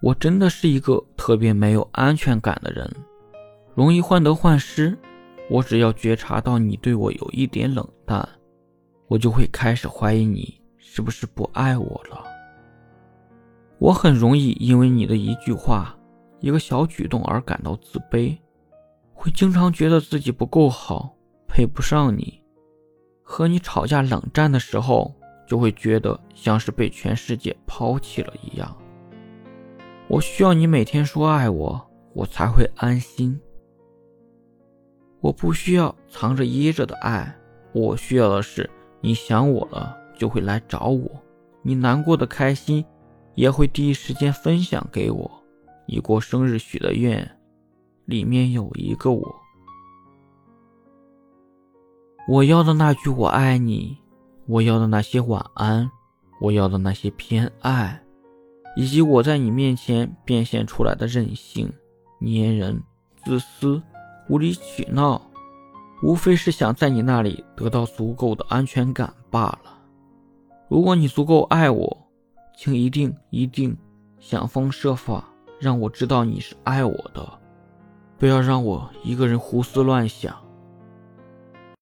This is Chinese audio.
我真的是一个特别没有安全感的人，容易患得患失。我只要觉察到你对我有一点冷淡，我就会开始怀疑你是不是不爱我了。我很容易因为你的一句话、一个小举动而感到自卑，会经常觉得自己不够好，配不上你。和你吵架冷战的时候，就会觉得像是被全世界抛弃了一样。我需要你每天说爱我，我才会安心。我不需要藏着掖着的爱，我需要的是你想我了就会来找我，你难过的开心也会第一时间分享给我。你过生日许的愿，里面有一个我。我要的那句我爱你，我要的那些晚安，我要的那些偏爱。以及我在你面前变现出来的任性、粘人、自私、无理取闹，无非是想在你那里得到足够的安全感罢了。如果你足够爱我，请一定一定想方设法让我知道你是爱我的，不要让我一个人胡思乱想。